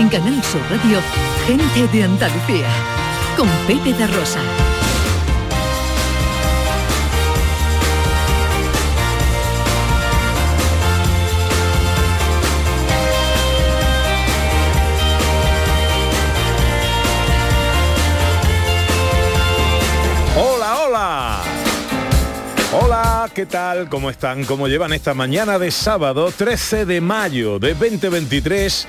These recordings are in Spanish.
En Canal Sur Radio, gente de Andalucía, con Pepe da Rosa. Hola, hola. Hola, ¿qué tal? ¿Cómo están? ¿Cómo llevan esta mañana de sábado 13 de mayo de 2023?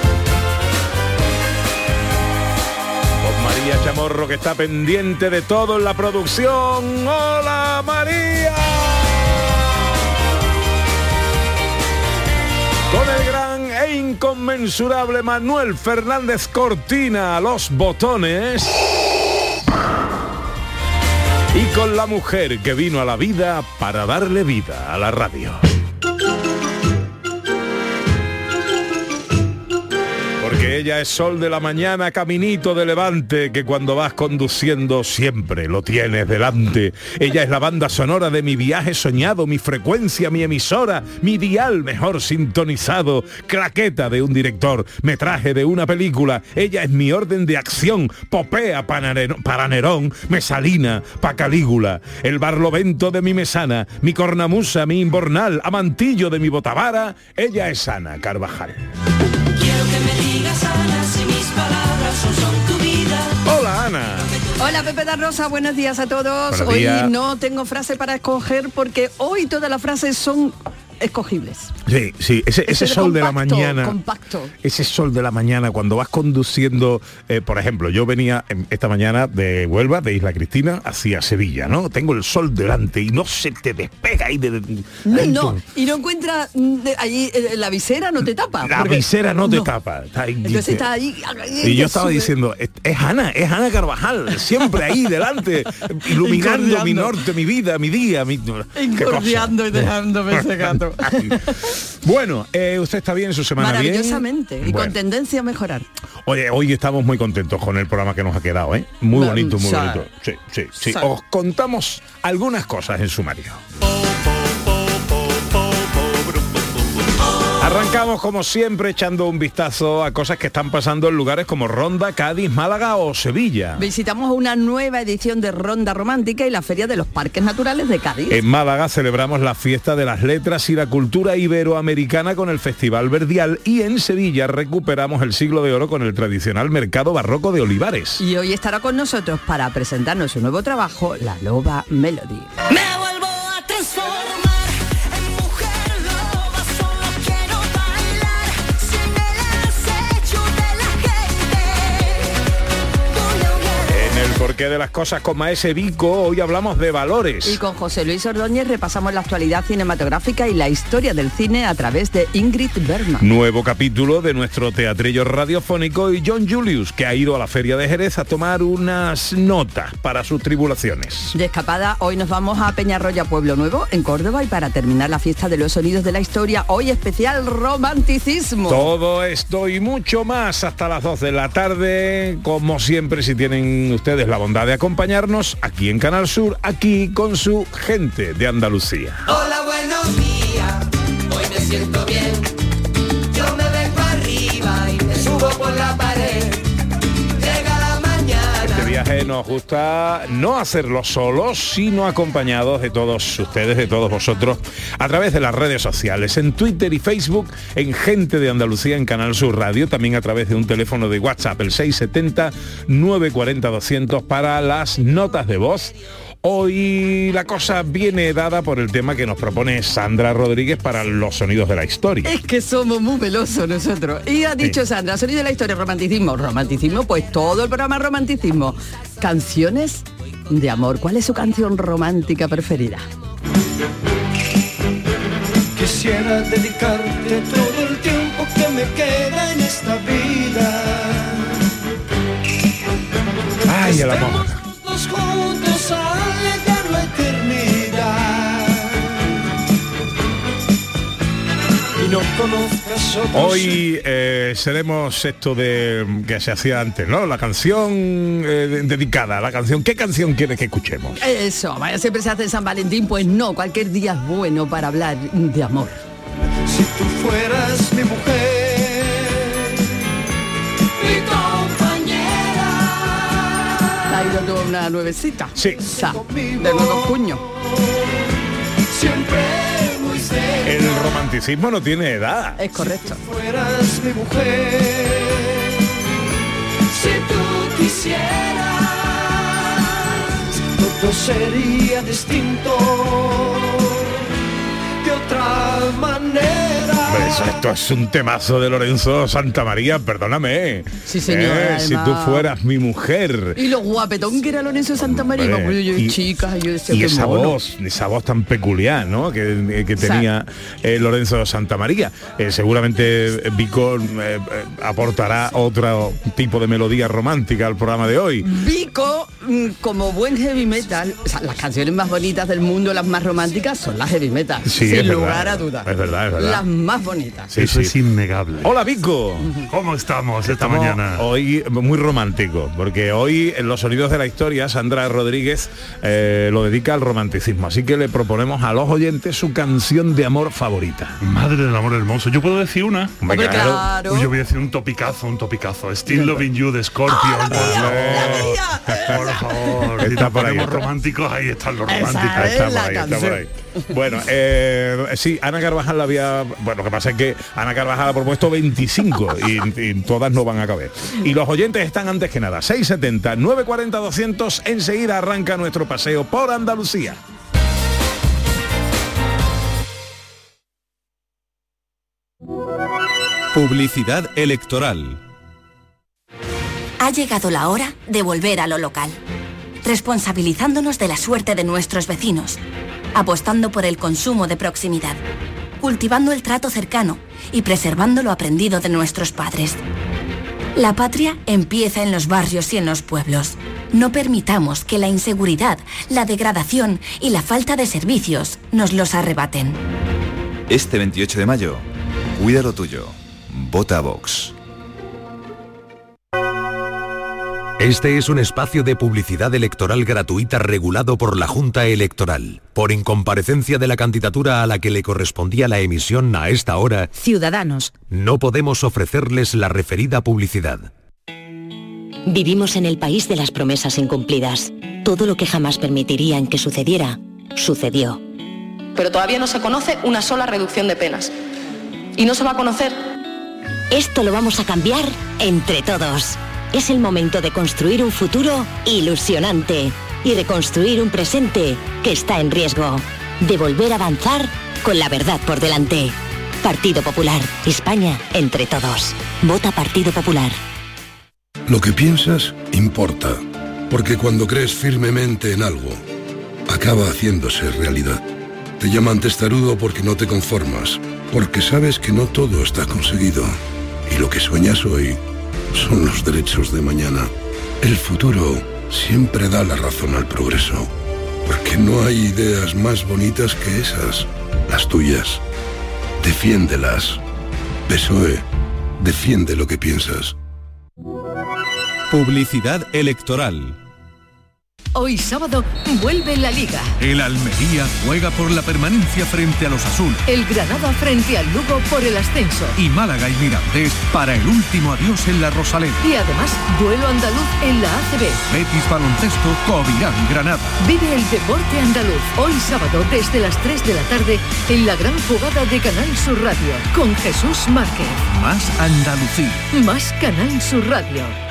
María Chamorro que está pendiente de todo en la producción. ¡Hola María! Con el gran e inconmensurable Manuel Fernández Cortina a los botones. Y con la mujer que vino a la vida para darle vida a la radio. Ella es sol de la mañana, caminito de levante, que cuando vas conduciendo siempre lo tienes delante. Ella es la banda sonora de mi viaje soñado, mi frecuencia, mi emisora, mi dial mejor sintonizado, claqueta de un director, metraje de una película. Ella es mi orden de acción, popea para Nerón, mesalina pa Calígula, el barlovento de mi mesana, mi cornamusa, mi imbornal, amantillo de mi botavara. Ella es Ana Carvajal. Digas Ana si mis palabras son, son tu vida. Hola Ana. Hola Pepe da Rosa, buenos días a todos. Buenos hoy días. no tengo frase para escoger porque hoy todas las frases son escogibles. Sí, sí, ese, ese Es sol de la mañana. compacto. Ese sol de la mañana cuando vas conduciendo, eh, por ejemplo, yo venía esta mañana de Huelva, de Isla Cristina, hacia Sevilla, ¿no? Tengo el sol delante y no se te despega ahí de... de- No, y no encuentra mm, allí eh, la visera no te tapa. La visera no te tapa. está ahí, Entonces dice- está ahí. Y yo estaba sube. diciendo, es, es Ana, es Ana Carvajal, siempre ahí delante, iluminando mi norte, mi vida, mi día, mi... Incordiando y dejándome ese gato. Bueno, eh, ¿usted está bien en su semana bien? Maravillosamente. Y Bueno. con tendencia a mejorar. Oye, hoy estamos muy contentos con el programa que nos ha quedado, ¿eh? Muy bonito, muy bonito. Sí, sí, sí. Sí. Os contamos algunas cosas en sumario. Arrancamos como siempre echando un vistazo a cosas que están pasando en lugares como Ronda, Cádiz, Málaga o Sevilla. Visitamos una nueva edición de Ronda Romántica y la Feria de los Parques Naturales de Cádiz. En Málaga celebramos la fiesta de las letras y la cultura iberoamericana con el Festival Verdial y en Sevilla recuperamos el siglo de oro con el tradicional mercado barroco de Olivares. Y hoy estará con nosotros para presentarnos su nuevo trabajo, La Loba Melody. Me vuelvo a transformar porqué de las cosas con Maese Vico, hoy hablamos de valores. Y con José Luis Ordóñez repasamos la actualidad cinematográfica y la historia del cine a través de Ingrid Bergman. Nuevo capítulo de nuestro teatrillo radiofónico y John Julius, que ha ido a la Feria de Jerez a tomar unas notas para sus tribulaciones. De escapada, hoy nos vamos a Peñarroya, Pueblo Nuevo, en Córdoba, y para terminar la fiesta de los sonidos de la historia, hoy especial romanticismo. Todo esto y mucho más hasta las 2 de la tarde, como siempre si tienen ustedes la bondad de acompañarnos aquí en Canal Sur, aquí con su gente de Andalucía. Hola, buenos días. Hoy me siento bien. Yo me vengo arriba y me subo por la pared. Nos gusta no hacerlo solos, sino acompañados de todos ustedes, de todos vosotros, a través de las redes sociales, en Twitter y Facebook, en Gente de Andalucía, en Canal Sur Radio, también a través de un teléfono de WhatsApp, el 670-940-200 para las notas de voz. Hoy la cosa viene dada por el tema que nos propone Sandra Rodríguez para los sonidos de la historia. Es que somos muy velosos nosotros. Y ha dicho Sandra, sonido de la historia, romanticismo. Romanticismo, pues todo el programa es romanticismo. Canciones de amor. ¿Cuál es su canción romántica preferida? Quisiera dedicarte todo el tiempo que me queda en esta vida. Ay, el amor. Hoy eh, seremos esto de que se hacía antes, ¿no? La canción eh, de- dedicada, la canción. ¿Qué canción quieres que escuchemos? Eso, vaya, siempre se hace San Valentín. Pues no, cualquier día es bueno para hablar de amor. Si tú fueras mi mujer, mi compañera, Ha ido toda una nuevecita. Sí. O sea, de nuevo cuño. Romanticismo no tiene edad. Es correcto. fueras mi mujer, si tú quisieras, todo sería distinto de otra manera. Hombre, eso- esto es un temazo de Lorenzo Santamaría, perdóname. Sí, señor, Eh, si tú fueras mi mujer. Y lo guapetón que era Lorenzo Santa María. Hombre, yo, y- chicas, yo decía y esa mono. voz, esa voz tan peculiar, ¿no? Que, que tenía eh, Lorenzo Santamaría. Eh, seguramente Vico eh, eh, aportará otro tipo de melodía romántica al programa de hoy. Vico, mm, como buen heavy metal, o sea, las canciones más bonitas del mundo, las más románticas, son las heavy metal. Sí, sin verdad, lugar a dudas. es verdad, es verdad. Las más bonitas. Sí, Eso sí. es innegable. Hola Vico. ¿Cómo estamos esta Estamos mañana? Hoy muy romántico, porque hoy en los sonidos de la historia Sandra Rodríguez eh, lo dedica al romanticismo. Así que le proponemos a los oyentes su canción de amor favorita. Madre del amor hermoso. Yo puedo decir una. Hombre, Hombre, claro. claro. Uy, yo voy a decir un topicazo, un topicazo. Still Loving You de Scorpion. ¡Ah, por favor. Está nos por ahí, ponemos está. románticos, ahí están los Esa románticos. es Está por la ahí, está canción. por ahí. Bueno, eh, sí, Ana Carvajal la había... Bueno, lo que pasa es que Ana Carvajal ha propuesto 25 y, y todas no van a caber. Y los oyentes están antes que nada. 670, 940, 200. Enseguida arranca nuestro paseo por Andalucía. Publicidad electoral. Ha llegado la hora de volver a lo local, responsabilizándonos de la suerte de nuestros vecinos, apostando por el consumo de proximidad, cultivando el trato cercano y preservando lo aprendido de nuestros padres. La patria empieza en los barrios y en los pueblos. No permitamos que la inseguridad, la degradación y la falta de servicios nos los arrebaten. Este 28 de mayo, cuida lo tuyo. Vota Vox. Este es un espacio de publicidad electoral gratuita regulado por la Junta Electoral. Por incomparecencia de la candidatura a la que le correspondía la emisión a esta hora, Ciudadanos, no podemos ofrecerles la referida publicidad. vivimos en el país de las promesas incumplidas. Todo lo que jamás permitirían que sucediera, sucedió. pero todavía no se conoce una sola reducción de penas. Y no se va a conocer Esto lo vamos a cambiar entre todos. Es el momento de construir un futuro ilusionante y de construir un presente que está en riesgo. De volver a avanzar con la verdad por delante. Partido Popular, España entre todos. Vota Partido Popular. Lo que piensas importa, porque cuando crees firmemente en algo, acaba haciéndose realidad. Te llaman testarudo porque no te conformas, porque sabes que no todo está conseguido. Y lo que sueñas hoy son los derechos de mañana. El futuro siempre da la razón al progreso, porque no hay ideas más bonitas que esas, las tuyas. Defiéndelas. PSOE, defiende lo que piensas. Publicidad electoral. Hoy sábado vuelve la Liga. El Almería juega por la permanencia frente a los Azul. El Granada frente al Lugo por el ascenso. Y Málaga y Mirandés para el último adiós en la Rosaleda. Y además, duelo andaluz en la ACB. Betis Baloncesto Covirán Granada. Vive el deporte andaluz hoy sábado desde las 3 de la tarde en la gran jugada de Canal Sur Radio con Jesús Márquez. Más Andalucía. Más Canal Sur Radio.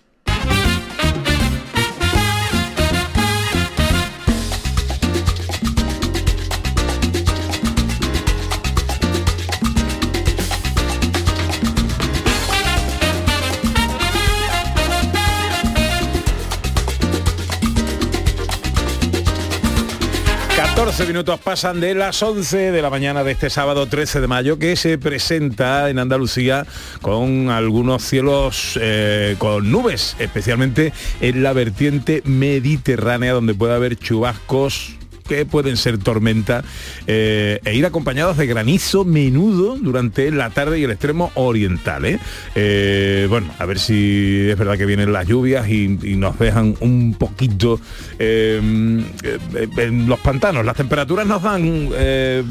...14 minutos pasan de las 11 de la mañana de este sábado 13 de mayo... ...que se presenta en Andalucía con algunos cielos eh, con nubes... ...especialmente en la vertiente mediterránea... ...donde puede haber chubascos que pueden ser tormenta eh, e ir acompañados de granizo menudo durante la tarde y el extremo oriental. ¿eh? Eh, bueno, a ver si es verdad que vienen las lluvias y, y nos dejan un poquito eh, en los pantanos. Las temperaturas nos dan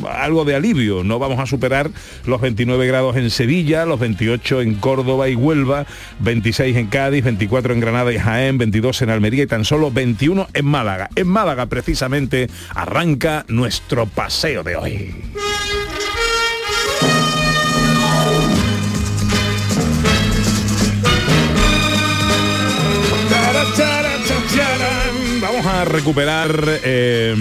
algo de alivio. No vamos a superar los 29 grados en Sevilla, los 28 en Córdoba y Huelva, 26 en Cádiz, 24 en Granada y Jaén, 22 en Almería y tan solo 21 en Málaga. En Málaga precisamente arranca nuestro paseo de hoy. Vamos a recuperar eh,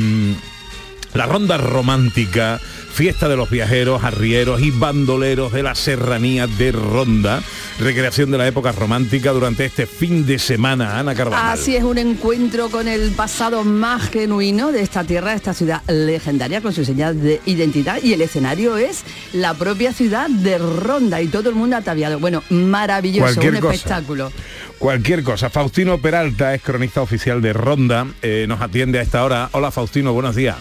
la ronda romántica, fiesta de los viajeros, arrieros y bandoleros de la serranía de Ronda, recreación de la época romántica durante este fin de semana. Ana Carvajal. Así es un encuentro con el pasado más genuino de esta tierra, de esta ciudad legendaria con su señal de identidad y el escenario es la propia ciudad de Ronda y todo el mundo ataviado. Bueno, maravilloso, Cualquier un cosa. espectáculo. Cualquier cosa. Faustino Peralta es cronista oficial de Ronda. eh, nos atiende a esta hora. Hola Faustino, buenos días.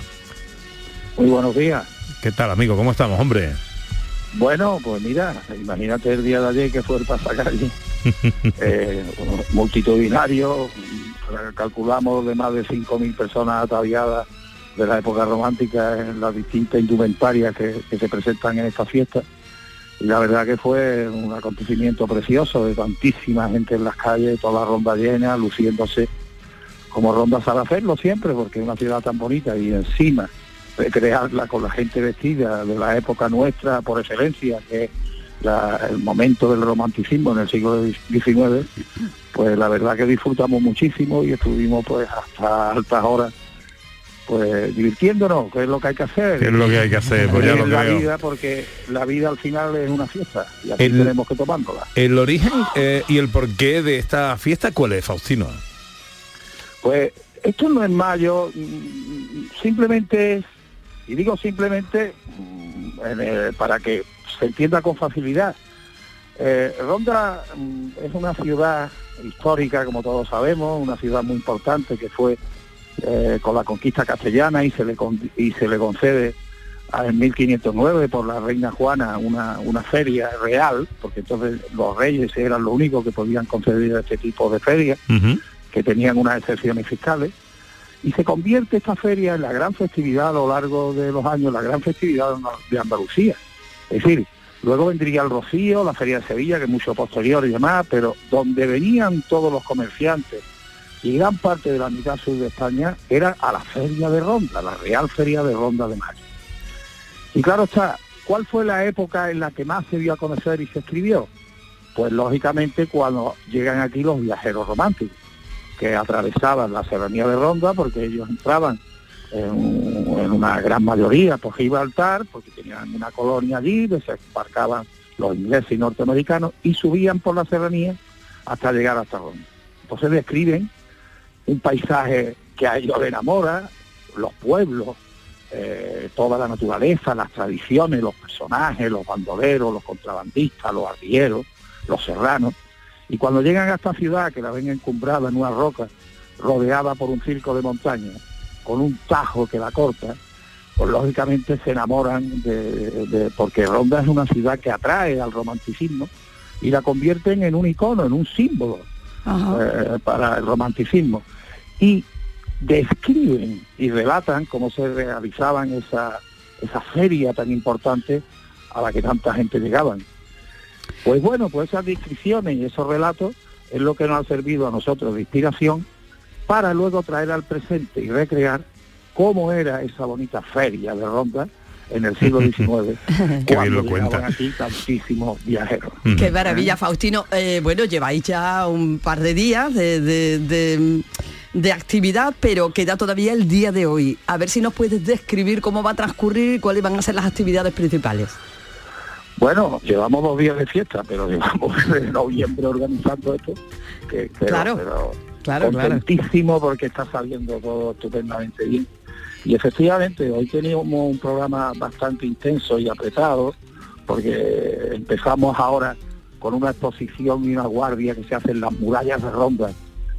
Muy buenos días. ¿Qué tal amigo? ¿Cómo estamos, hombre? Bueno, pues mira, imagínate el día de ayer que fue el pasacalle, eh, multitudinario, calculamos de más de 5.000 personas ataviadas de la época romántica en las distintas indumentarias que, que se presentan en esta fiesta. Y la verdad que fue un acontecimiento precioso de tantísima gente en las calles, toda la ronda llena, luciéndose como ronda sabe hacerlo siempre, porque es una ciudad tan bonita y encima recrearla con la gente vestida de la época nuestra por excelencia, que es la- el momento del romanticismo en el siglo XIX, pues la verdad que disfrutamos muchísimo y estuvimos pues hasta altas horas pues divirtiéndonos, que es lo que hay que hacer. ¿Qué es lo que hay que hacer? Pues ya En lo la creo. vida, porque la vida al final es una fiesta y así El- tenemos que tomándola. El origen eh, y el porqué de esta fiesta, ¿cuál es, Faustino? Pues esto no es mayo, mm, simplemente es, y digo simplemente mm, el- para que se entienda con facilidad. Eh, Ronda mm, es una ciudad histórica, como todos sabemos, una ciudad muy importante que fue eh, con la conquista castellana y se le, con- y se le concede a- en 1509 por la reina Juana una, una feria real, porque entonces los reyes eran los únicos que podían conceder este tipo de ferias que tenían unas excepciones fiscales, y se convierte esta feria en la gran festividad a lo largo de los años, la gran festividad de Andalucía. Es decir, luego vendría el Rocío, la Feria de Sevilla, que es mucho posterior y demás, pero donde venían todos los comerciantes y gran parte de la mitad sur de España era a la Feria de Ronda, la Real Feria de Ronda de Mayo. Y claro está, ¿cuál fue la época en la que más se dio a conocer y se escribió? Pues lógicamente cuando llegan aquí los viajeros románticos, que atravesaban la serranía de Ronda porque ellos entraban en, un- en una gran mayoría por Gibraltar, porque tenían una colonia allí, desembarcaban los ingleses y norteamericanos y subían por la serranía hasta llegar hasta Ronda. Entonces describen un paisaje que a ellos enamora, los pueblos, eh, toda la naturaleza, las tradiciones, los personajes, los bandoleros, los contrabandistas, los arrieros, los serranos. Y cuando llegan a esta ciudad, que la ven encumbrada en una roca, rodeada por un circo de montaña, con un tajo que la corta, pues lógicamente se enamoran de, de- porque Ronda es una ciudad que atrae al romanticismo y la convierten en un icono, en un símbolo eh, para el romanticismo. Y describen y relatan cómo se realizaban esa, esa feria tan importante a la que tanta gente llegaban. Pues bueno, pues esas descripciones y esos relatos es lo que nos ha servido a nosotros de inspiración para luego traer al presente y recrear cómo era esa bonita feria de Ronda en el siglo XIX, Qué bien cuando lo cuenta. aquí tantísimos viajeros. Qué maravilla, Faustino. Eh, bueno, lleváis ya un par de días de, de- de- de actividad, pero queda todavía el día de hoy. A ver si nos puedes describir cómo va a transcurrir y cuáles van a ser las actividades principales. Bueno, llevamos dos días de fiesta, pero llevamos desde noviembre organizando esto, que, pero, Claro, pero claro, claro. contentísimo porque está saliendo todo estupendamente bien. Y efectivamente, hoy teníamos un programa bastante intenso y apretado, porque empezamos ahora con una exposición y una guardia que se hace en las murallas de Ronda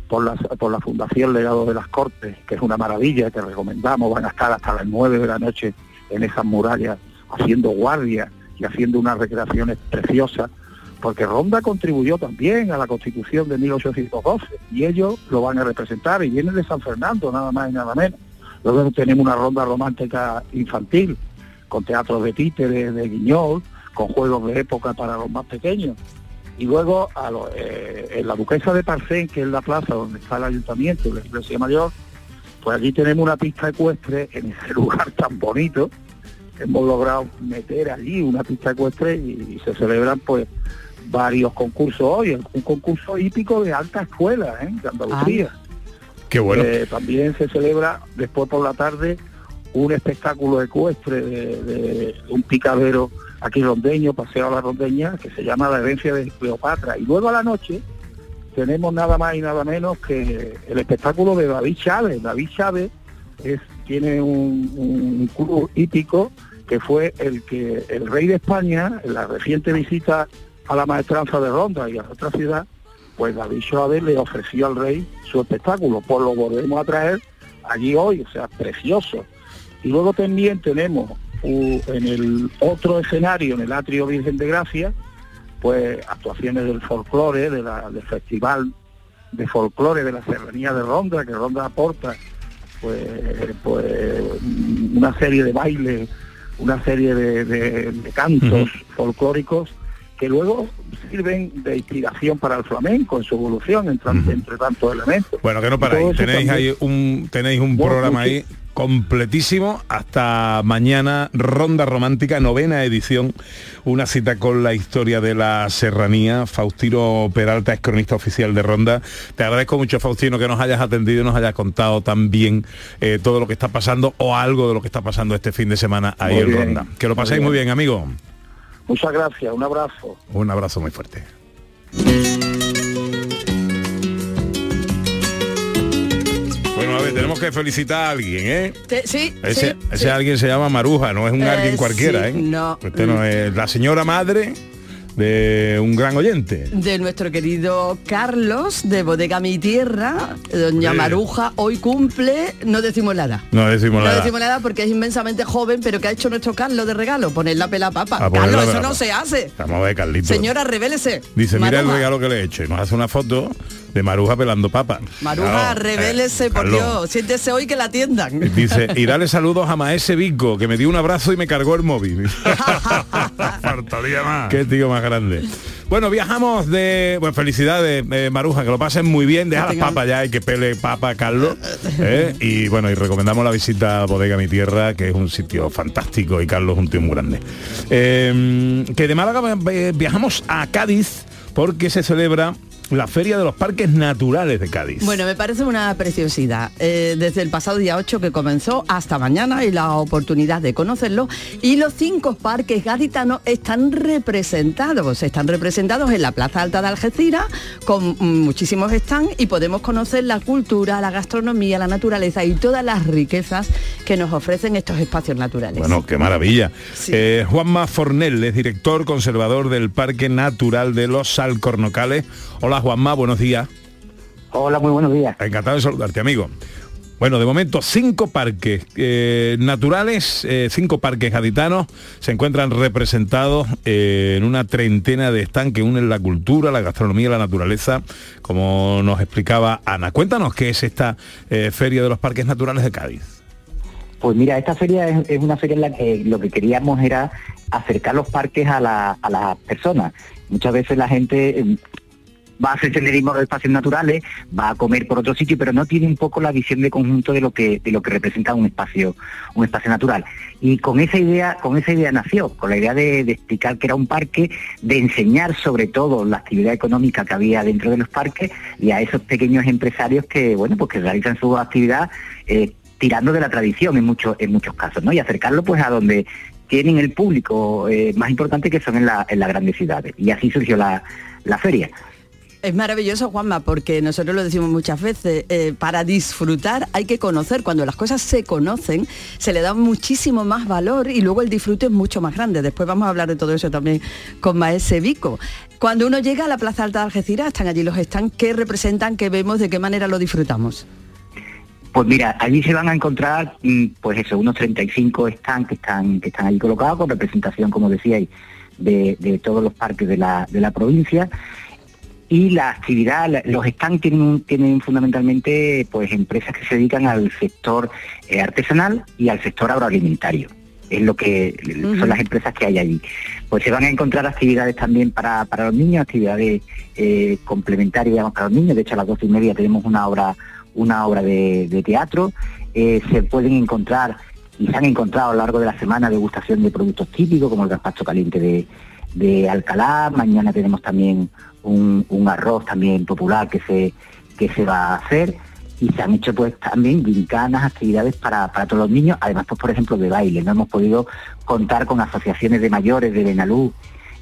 por la, por la Fundación Legado de las Cortes, que es una maravilla que recomendamos, van a estar hasta las 9 de la noche en esas murallas haciendo guardia y haciendo unas recreaciones preciosas, porque Ronda contribuyó también a la Constitución de 1812 y ellos lo van a representar y vienen de San Fernando, nada más y nada menos. Luego tenemos una ronda romántica infantil, con teatros de títeres, de guiñol, con juegos de época para los más pequeños. Y luego a lo- eh, en la Duquesa de Parcén, que es la plaza donde está el ayuntamiento y la iglesia mayor, pues allí tenemos una pista ecuestre en ese lugar tan bonito. Hemos logrado meter allí una pista ecuestre y, y se celebran pues varios concursos hoy, un concurso hípico de alta escuela ¿eh? de Andalucía. Qué bueno. Eh, también se celebra después por la tarde un espectáculo ecuestre de, de un picadero aquí rondeño, paseo a la rondeña, que se llama La herencia de Cleopatra. Y luego a la noche tenemos nada más y nada menos que el espectáculo de David Chávez. David Chávez es, tiene un, un club hípico que fue el que el rey de España, en la reciente visita a la maestranza de Ronda y a otra ciudad, pues David Chávez le ofreció al rey su espectáculo, pues lo volvemos a traer allí hoy, o sea, precioso. Y luego también tenemos en el otro escenario, en el Atrio Virgen de Gracia, pues actuaciones del folclore, del festival de folclore de la Serranía de Ronda, que Ronda aporta pues, pues una serie de bailes, una serie de, de- de cantos folclóricos que luego sirven de inspiración para el flamenco en su evolución entre, entre tantos elementos. Bueno, que no paráis. Tenéis también- ahí un, tenéis un Bueno, programa ahí completísimo hasta mañana, Ronda Romántica, novena edición, una cita con la historia de la serranía. Faustino Peralta es cronista oficial de Ronda. Te agradezco mucho, Faustino, que nos hayas atendido y nos hayas contado también eh, todo lo que está pasando o algo de lo que está pasando este fin de semana ahí Muy en bien, Ronda. Que lo muy paséis muy bien, amigo. Muchas gracias, un abrazo. Un abrazo muy fuerte. A ver, tenemos que felicitar a alguien, ¿eh? Te- sí, Ese, sí, ese sí. alguien se llama Maruja, no es un Eh, alguien cualquiera, ¿eh? no. Este no es la señora madre de un gran oyente. de nuestro querido Carlos de Bodega Mi Tierra, doña Sí. Maruja, hoy cumple, no decimos nada. No decimos No nada. decimos nada porque es inmensamente joven, pero que ha hecho nuestro Carlos de regalo, poner la pela papa. A Carlos, eso pela no se hace. Vamos a ver, Carlito. Señora, revélese. Dice, mira el regalo que le he hecho. Y nos hace una foto de Maruja pelando papa. Maruja, Claro, revélese, eh, por Carlos. Dios. Siéntese hoy que la atiendan. Dice, y dale saludos a Maese Vico, que me dio un abrazo y me cargó el móvil. Faltaría más. Qué tío más grande. Bueno, viajamos de... Bueno, felicidades, eh, Maruja, que lo pasen muy bien. Deja las papas ya y que pele papa Carlos. ¿eh? Y bueno, y recomendamos la visita a Bodega Mi Tierra, que es un sitio fantástico y Carlos es un tío muy grande. Eh, que de Málaga viajamos a Cádiz porque se celebra la Feria de los Parques Naturales de Cádiz. Bueno, me parece una preciosidad. Eh, desde el pasado día 8 que comenzó hasta mañana y la oportunidad de conocerlo. Y los cinco parques gaditanos están representados. Están representados en la Plaza Alta de Algeciras con muchísimos stands y podemos conocer la cultura, la gastronomía, la naturaleza y todas las riquezas que nos ofrecen estos espacios naturales. Bueno, qué maravilla. Eh, Juanma Fornel es director conservador del Parque Natural de los Alcornocales. Hola Juanma, buenos días. Hola, muy buenos días. Encantado de saludarte, amigo. Bueno, de momento cinco parques eh, naturales, eh, cinco parques gaditanos se encuentran representados eh, en una treintena de stands que unen la cultura, la gastronomía y la naturaleza, como nos explicaba Ana. Cuéntanos qué es esta Feria de los Parques Naturales de Cádiz. Pues mira, esta feria es, es una feria en la que lo que queríamos era acercar los parques a, la- a las personas. Muchas veces la gente va a hacer senderismo de espacios naturales, va a comer por otro sitio, pero no tiene un poco la visión de conjunto de lo que de lo que representa un espacio un espacio natural. Y con esa idea con esa idea nació, con la idea de, explicar que era un parque, de enseñar sobre todo la actividad económica que había dentro de los parques y a esos pequeños empresarios que bueno pues que realizan su actividad eh, tirando de la tradición en muchos en muchos casos, ¿no? Y acercarlo pues a donde tienen el público eh, más importante que son en, la- en las grandes ciudades. Y así surgió la, la feria. Es maravilloso, Juanma, porque nosotros lo decimos muchas veces, eh, para disfrutar hay que conocer. Cuando las cosas se conocen, se le da muchísimo más valor y luego el disfrute es mucho más grande. Después vamos a hablar de todo eso también con Maese Vico. Cuando uno llega a la Plaza Alta de Algeciras, están allí los stands, ¿qué representan, qué vemos, de qué manera lo disfrutamos? Pues mira, allí se van a encontrar, mm, pues eso, unos 35 stands que están, que están allí colocados con representación, como decíais, de, de todos los parques de la, de la provincia. Y la actividad, los stands tienen, tienen fundamentalmente pues empresas que se dedican al sector eh, artesanal y al sector agroalimentario. Es lo que son las empresas que hay allí. Pues se van a encontrar actividades también para, para los niños, actividades eh, complementarias digamos, para los niños. De hecho, a las doce y media tenemos una obra, una obra de, de teatro. Eh, se pueden encontrar y se han encontrado a lo largo de la semana degustación de productos típicos como el gazpacho caliente de, de Alcalá. Mañana tenemos también un, un arroz también popular que se, que se va a hacer. Y se han hecho pues también gincanas, actividades para, para todos los niños, además pues por ejemplo de baile. No hemos podido contar con asociaciones de mayores de Benalú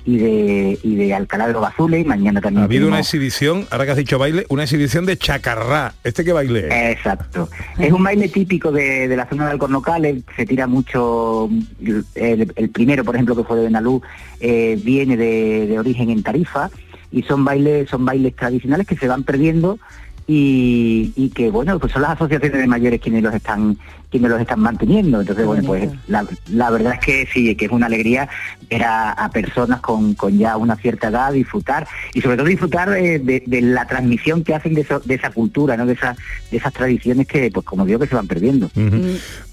y de, y de Alcalá de los Azules y mañana también Ha habido una exhibición, ahora que has dicho baile, una exhibición de chacarrá. ¿Este qué baile es? Exacto. Es un baile típico de, de la zona de Alcornocales, se tira mucho, el, el primero, por ejemplo, que fue de Benalú, eh, viene de, de origen en Tarifa, y son bailes, son bailes tradicionales que se van perdiendo y, y que bueno, pues son las asociaciones de mayores quienes los están, quienes los están manteniendo. Entonces, bueno, pues la, la verdad es que sí, que es una alegría ver a, a personas con, con ya una cierta edad disfrutar y sobre todo disfrutar de, de la transmisión que hacen de, eso- de esa cultura, ¿no? de, esa, de esas tradiciones que, pues como digo, que se van perdiendo.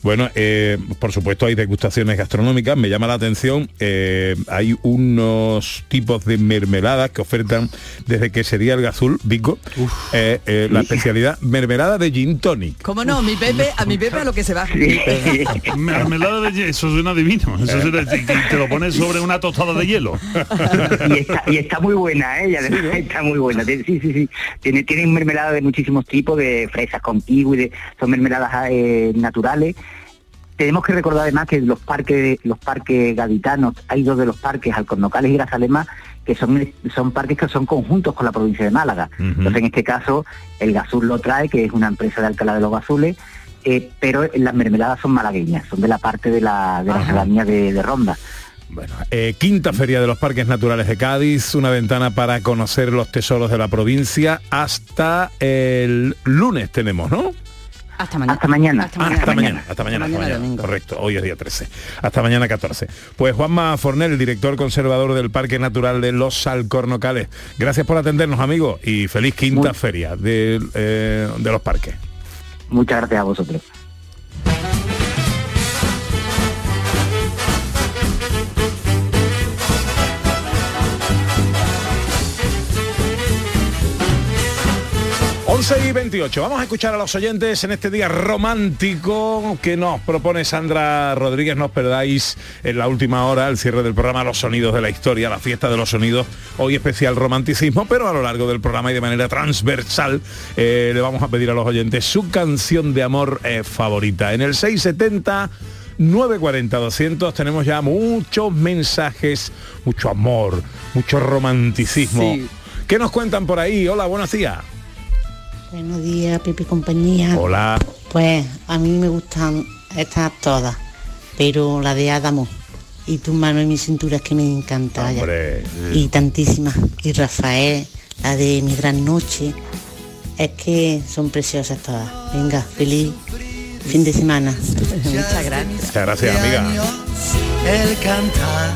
Bueno, eh, por supuesto hay degustaciones gastronómicas, me llama la atención, eh, hay unos tipos de mermeladas que ofertan desde que sería el gazul, Vico, eh, eh, la especialidad mermelada de gin tonic. ¿Cómo no? Mi Pepe, a mi Pepe a lo que se va. Mermelada de hielo, eso suena divino. Eso suena- y te lo pones sobre una tostada de hielo. y, está, y está muy buena, ¿eh? Y además está muy buena. Tiene- Sí, sí, sí. Tiene, tienen mermelada de muchísimos tipos, de fresas con kiwi, de, son mermeladas eh, naturales. Tenemos que recordar además que los parques, los parques gaditanos, hay dos de los parques, Alcornocales y Grazalema, que son, son parques que son conjuntos con la provincia de Málaga. Entonces, en este caso, el Gazul lo trae, que es una empresa de Alcalá de los Gazules, eh, pero las mermeladas son malagueñas, son de la parte de la, de la de, de Ronda. Eh, quinta Feria de los Parques Naturales de Cádiz, una ventana para conocer los tesoros de la provincia. Hasta el lunes tenemos, ¿no? Hasta mañana. Hasta mañana. Hasta mañana. hasta mañana, hasta mañana, hasta mañana mañana. Correcto, hoy es día 13. Hasta mañana 14. Pues Juanma Fornel, el director conservador del Parque Natural de Los Alcornocales. Gracias por atendernos, amigos, y feliz quinta feria de, eh, de los parques. Muchas gracias a vosotros. 11 y 28. Vamos a escuchar a los oyentes en este día romántico que nos propone Sandra Rodríguez. No os perdáis en la última hora, el cierre del programa Los Sonidos de la Historia, la fiesta de los sonidos. Hoy especial romanticismo, pero a lo largo del programa y de manera transversal eh, le vamos a pedir a los oyentes su canción de amor eh, favorita. En el 670... 940 200 tenemos ya muchos mensajes, mucho amor, mucho romanticismo. Sí. ¿Qué nos cuentan por ahí? Hola, buenos días. Buenos días, Pepe y compañía. Hola. Pues a mí me gustan estas todas, pero la de Adamo y tu mano en mi cintura es que me encanta. Hombre. Y tantísimas. Y Rafael, la de mi gran noche. Es que son preciosas todas. Venga, feliz fin de semana. Muchas gracias. Muchas gracias, amiga. El cantar.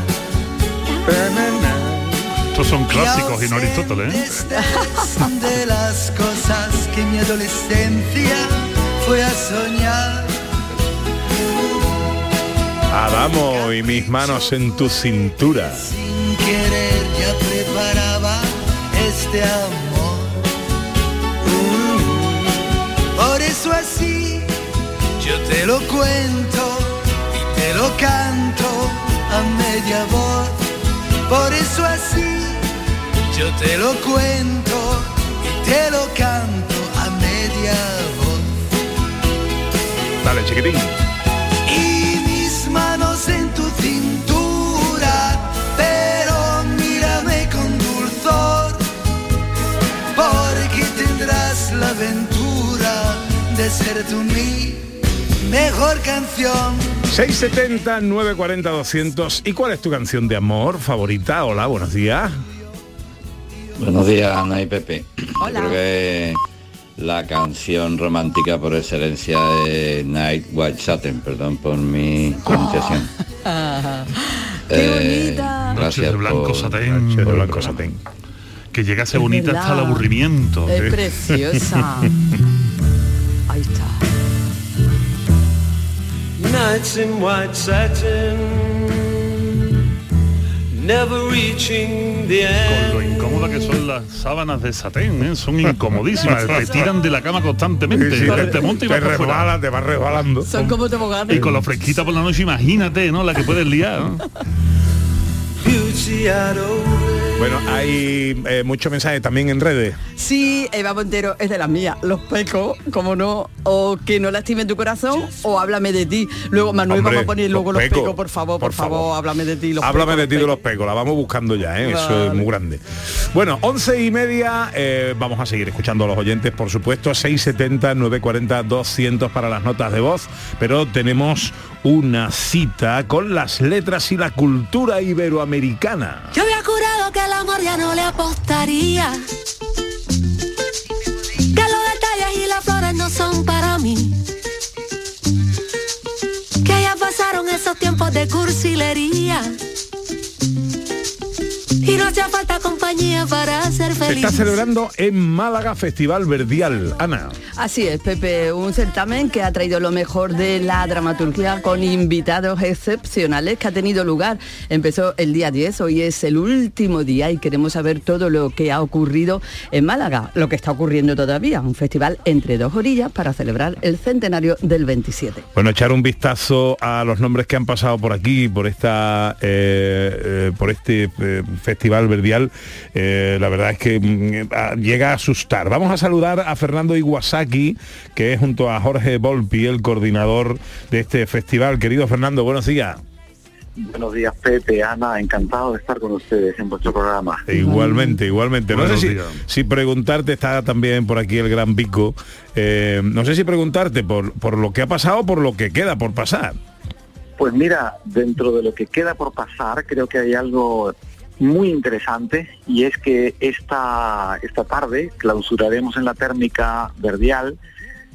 Estos son clásicos y no Aristóteles, ¿eh? de las cosas que mi adolescencia fue a soñar. Adamo y mis manos en tu cintura. Sin querer ya preparaba este amor. Mm. Por eso así yo te lo cuento y te lo canto a media voz. Por eso así yo te lo cuento y te lo canto a media voz. Dale, chiquitín. Y mis manos en tu cintura, pero mírame con dulzor, porque tendrás la aventura de ser tú mi mejor canción. 670 940 200 ¿Y cuál es tu canción de amor favorita? Hola, buenos días. Buenos días, Ana y Pepe. Hola. Creo que la canción romántica por excelencia de Night White Satin, perdón por mi pronunciación. ¡Qué Eh, bonita! Gracias de blanco por- satén. de blanco satén. Que llegase Es bonita hasta el aburrimiento. Es ¿eh? preciosa. Ahí está. Nights in white satin, never reaching the Con lo end. Que son las sábanas de satén, ¿eh? son incomodísimas, te tiran de la cama constantemente, Sí, sí, te, te- y te resbala, te vas resbalando. Son como toboganes. Y con lo fresquita por la noche, imagínate, ¿no? La que puedes liar. ¿no? Bueno, hay eh, muchos mensajes también en redes. Sí, Eva Montero es de las mías. Los pecos, como no, o que no lastimen tu corazón, o háblame de ti. Luego Manuel Hombre, vamos a poner luego los los pecos, pecos, por favor, por, por favor, favor. háblame de ti. Los Háblame pecos, de ti de los pecos, la vamos buscando ya, ¿eh? eso es muy grande. Bueno, once y media, eh, vamos a seguir escuchando a los oyentes, por supuesto, 670, 940, 200 para las notas de voz, pero tenemos una cita con las letras y la cultura iberoamericana. Yo había que el amor ya no le apostaría. Que los detalles y las flores no son para mí. Que ya pasaron esos tiempos de cursilería. Y no hacía falta compañía para ser Se feliz. está celebrando en Málaga Festival Verdial. Ana. Así es, Pepe, un certamen que ha traído lo mejor de la dramaturgia con invitados excepcionales que ha tenido lugar. Empezó el día 10, hoy es el último día y queremos saber todo lo que ha ocurrido en Málaga, lo que está ocurriendo todavía, un festival entre dos orillas para celebrar el centenario del 27. Bueno, echar un vistazo a los nombres que han pasado por aquí, por esta, eh, eh, por este eh, festival verdial, eh, la verdad es que mm, ah, llega a asustar. Vamos a saludar a Fernando Iwasaki, que es junto a Jorge Volpi, el coordinador de este festival. Querido Fernando, buenos días. Buenos días, Pepe, Ana, encantado de estar con ustedes en vuestro programa. Igualmente, igualmente. No sé si, si preguntarte, está también por aquí el gran Pico, eh, no sé si preguntarte por, por lo que ha pasado, por lo que queda por pasar. Pues mira, dentro de lo que queda por pasar, creo que hay algo muy interesante y es que esta, esta tarde clausuraremos en la térmica verdial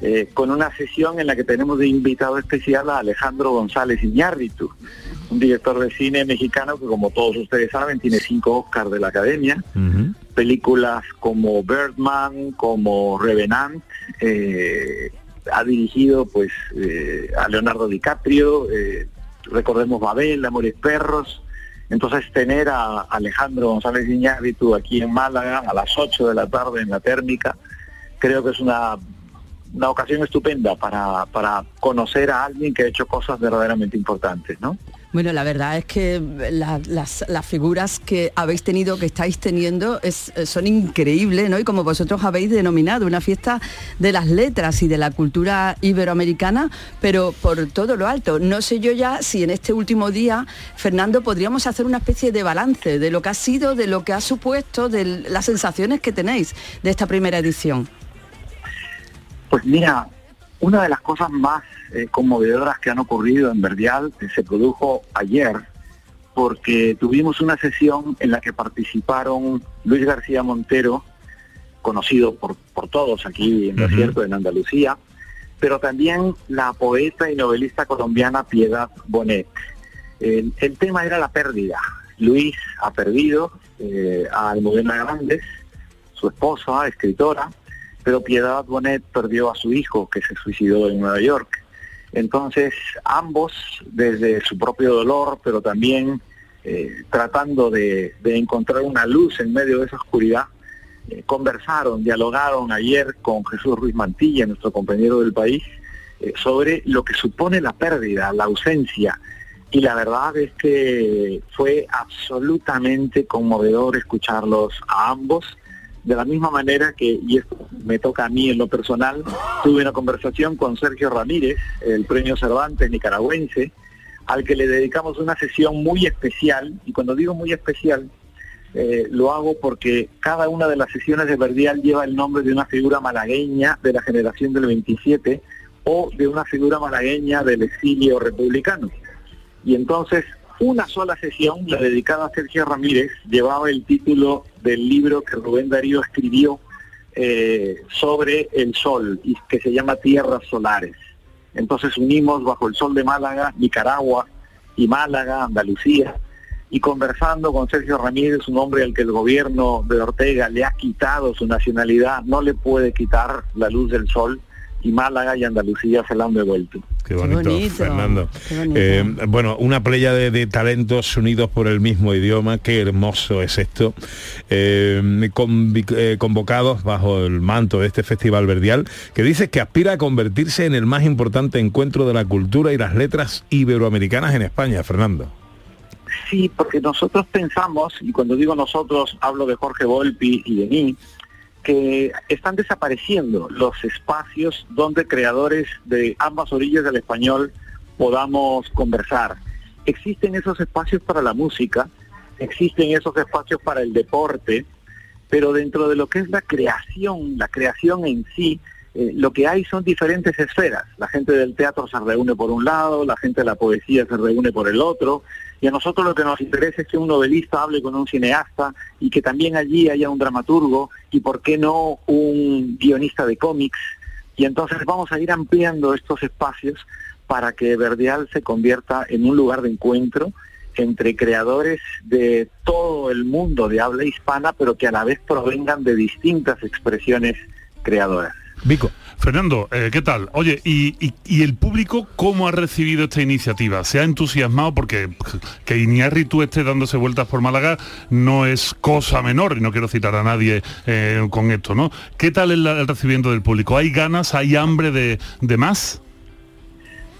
eh, con una sesión en la que tenemos de invitado especial a Alejandro González Iñárritu, un director de cine mexicano que como todos ustedes saben tiene cinco Oscars de la Academia, películas como Birdman, como Revenant, eh, ha dirigido pues eh, a Leonardo DiCaprio, eh, recordemos Babel, Amores Perros, entonces tener a Alejandro González Iñárritu aquí en Málaga a las 8 de la tarde en la térmica, creo que es una, una ocasión estupenda para, para conocer a alguien que ha hecho cosas verdaderamente importantes, ¿no? Bueno, la verdad es que la- las, figuras que habéis tenido, que estáis teniendo, es- son increíbles, ¿no? Y como vosotros habéis denominado, una fiesta de las letras y de la cultura iberoamericana, pero por todo lo alto. No sé yo ya si en este último día, Fernando, podríamos hacer una especie de balance de lo que ha sido, de lo que ha supuesto, de las sensaciones que tenéis de esta primera edición. Pues mira, una de las cosas más eh, conmovedoras que han ocurrido en Verdial eh, se produjo ayer porque tuvimos una sesión en la que participaron Luis García Montero, conocido por, por todos aquí en. Desierto, en Andalucía, pero también la poeta y novelista colombiana Piedad Bonet. El, el tema era la pérdida. Luis ha perdido eh, a Almudena Grandes, su esposa, escritora, pero Piedad Bonet perdió a su hijo que se suicidó en Nueva York. Entonces, ambos, desde su propio dolor, pero también eh, tratando de, encontrar una luz en medio de esa oscuridad, eh, conversaron, dialogaron ayer con Jesús Ruiz Mantilla, nuestro compañero del país, eh, sobre lo que supone la pérdida, la ausencia. Y la verdad es que fue absolutamente conmovedor escucharlos a ambos, de la misma manera que, y esto me toca a mí en lo personal, tuve una conversación con Sergio Ramírez, el premio Cervantes nicaragüense, al que le dedicamos una sesión muy especial, y cuando digo muy especial, eh, lo hago porque cada una de las sesiones de Verdial lleva el nombre de una figura malagueña de la generación del 27 o de una figura malagueña del exilio republicano. Y entonces una sola sesión, la dedicada a Sergio Ramírez, llevaba el título del libro que Rubén Darío escribió eh, sobre el sol y que se llama Tierras Solares. Entonces unimos bajo el sol de Málaga, Nicaragua y Málaga, Andalucía, y conversando con Sergio Ramírez, un hombre al que el gobierno de Ortega le ha quitado su nacionalidad, no le puede quitar la luz del sol, y Málaga y Andalucía se la han devuelto. Qué bonito, Fernando. Eh, bueno, una playa de, de talentos unidos por el mismo idioma, qué hermoso es esto. Eh, eh, convocados bajo el manto de este Festival Verdial, que dice que aspira a convertirse en el más importante encuentro de la cultura y las letras iberoamericanas en España, Fernando. Sí, porque nosotros pensamos, y cuando digo nosotros hablo de Jorge Volpi y de mí, que están desapareciendo los espacios donde creadores de ambas orillas del español podamos conversar. Existen esos espacios para la música, existen esos espacios para el deporte, pero dentro de lo que es la creación, la creación en sí, eh, lo que hay son diferentes esferas. La gente del teatro se reúne por un lado, la gente de la poesía se reúne por el otro, y a nosotros lo que nos interesa es que un novelista hable con un cineasta y que también allí haya un dramaturgo y, por qué no, un guionista de cómics. Y entonces vamos a ir ampliando estos espacios para que Verdial se convierta en un lugar de encuentro entre creadores de todo el mundo de habla hispana, pero que a la vez provengan de distintas expresiones creadoras. Vico. Fernando, eh, ¿qué tal? Oye, ¿y, y, y el público cómo ha recibido esta iniciativa? ¿Se ha entusiasmado? Porque que Iñárritu esté dándose vueltas por Málaga no es cosa menor, y no quiero citar a nadie eh, con esto, ¿no? ¿Qué tal el, el recibimiento del público? ¿Hay ganas, hay hambre de, de más?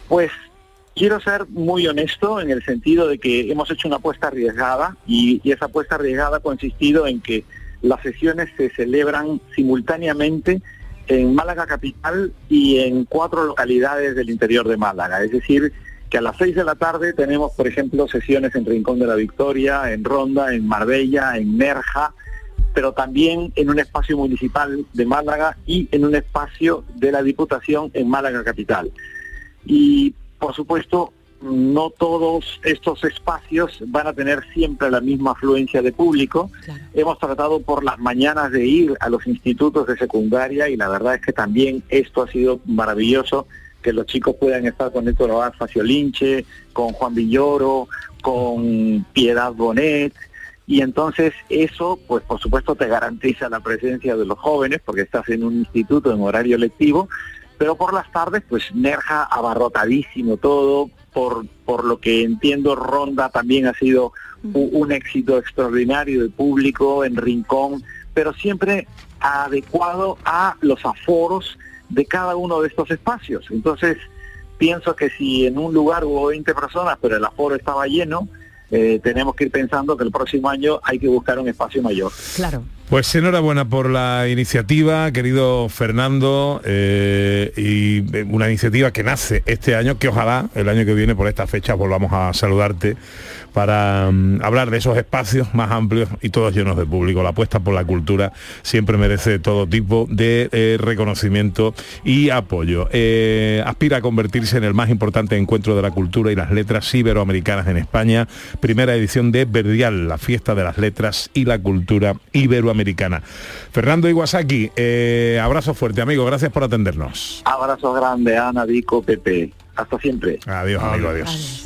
Pues quiero ser muy honesto en el sentido de que hemos hecho una apuesta arriesgada y, y esa apuesta arriesgada ha consistido en que las sesiones se celebran simultáneamente en Málaga capital y en cuatro localidades del interior de Málaga. Es decir, que a las seis de la tarde tenemos, por ejemplo, sesiones en Rincón de la Victoria, en Ronda, en Marbella, en Nerja, pero también en un espacio municipal de Málaga y en un espacio de la Diputación en Málaga capital. Y, por supuesto, no todos estos espacios van a tener siempre la misma afluencia de público. Hemos tratado por las mañanas de ir a los institutos de secundaria y la verdad es que también esto ha sido maravilloso, que los chicos puedan estar con Héctor Abad Faciolinche, con Juan Villoro, con Piedad Bonet, y entonces eso, pues por supuesto te garantiza la presencia de los jóvenes, porque estás en un instituto en horario lectivo, pero por las tardes, pues Nerja abarrotadísimo todo, por, por lo que entiendo Ronda también ha sido u- un éxito extraordinario de público en Rincón, pero siempre adecuado a los aforos de cada uno de estos espacios. Entonces, pienso que si en un lugar hubo 20 personas, pero el aforo estaba lleno, eh, tenemos que ir pensando que el próximo año hay que buscar un espacio mayor. Claro. Pues enhorabuena por la iniciativa, querido Fernando, eh, y eh, una iniciativa que nace este año, que ojalá el año que viene por esta fecha volvamos a saludarte para mm, hablar de esos espacios más amplios y todos llenos de público. La apuesta por la cultura siempre merece todo tipo de eh, reconocimiento y apoyo. Eh, aspira a convertirse en el más importante encuentro de la cultura y las letras iberoamericanas en España. Primera edición de Verdial, la fiesta de las letras y la cultura iberoamericana. Fernando Iwasaki, eh, abrazo fuerte, amigo, gracias por atendernos. Abrazo grande, Ana, Vico, Pepe. Hasta siempre. Adiós, amigo, adiós.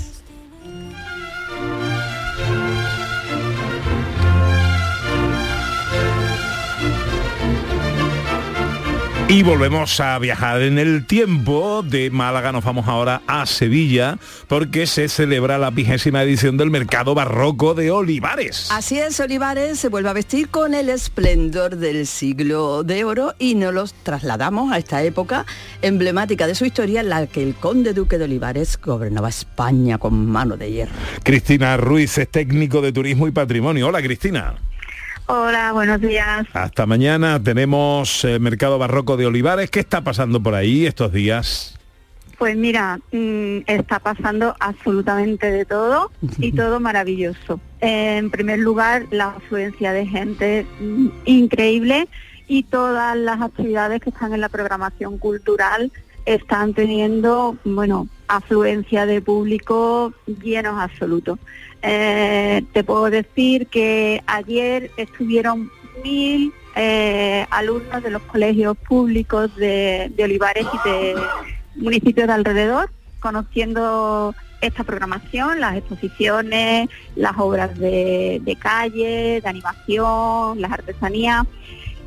Y volvemos a viajar en el tiempo. De Málaga nos vamos ahora a Sevilla porque se celebra la vigésima edición del Mercado Barroco de Olivares. Así es, Olivares se vuelve a vestir con el esplendor del siglo de oro y nos los trasladamos a esta época emblemática de su historia en la que el conde duque de Olivares gobernaba España con mano de hierro. Cristina Ruiz es técnico de turismo y patrimonio. Hola Cristina. Hola, buenos días. Hasta mañana tenemos el Mercado Barroco de Olivares. ¿Qué está pasando por ahí estos días? Pues mira, mm, está pasando absolutamente de todo y todo maravilloso. En primer lugar, la afluencia de gente mm, increíble y todas las actividades que están en la programación cultural están teniendo, bueno, afluencia de público llenos absolutos. Eh, te puedo decir que ayer estuvieron mil eh, alumnos de los colegios públicos de, de Olivares y de municipios de alrededor conociendo esta programación, las exposiciones, las obras de, de calle, de animación, las artesanías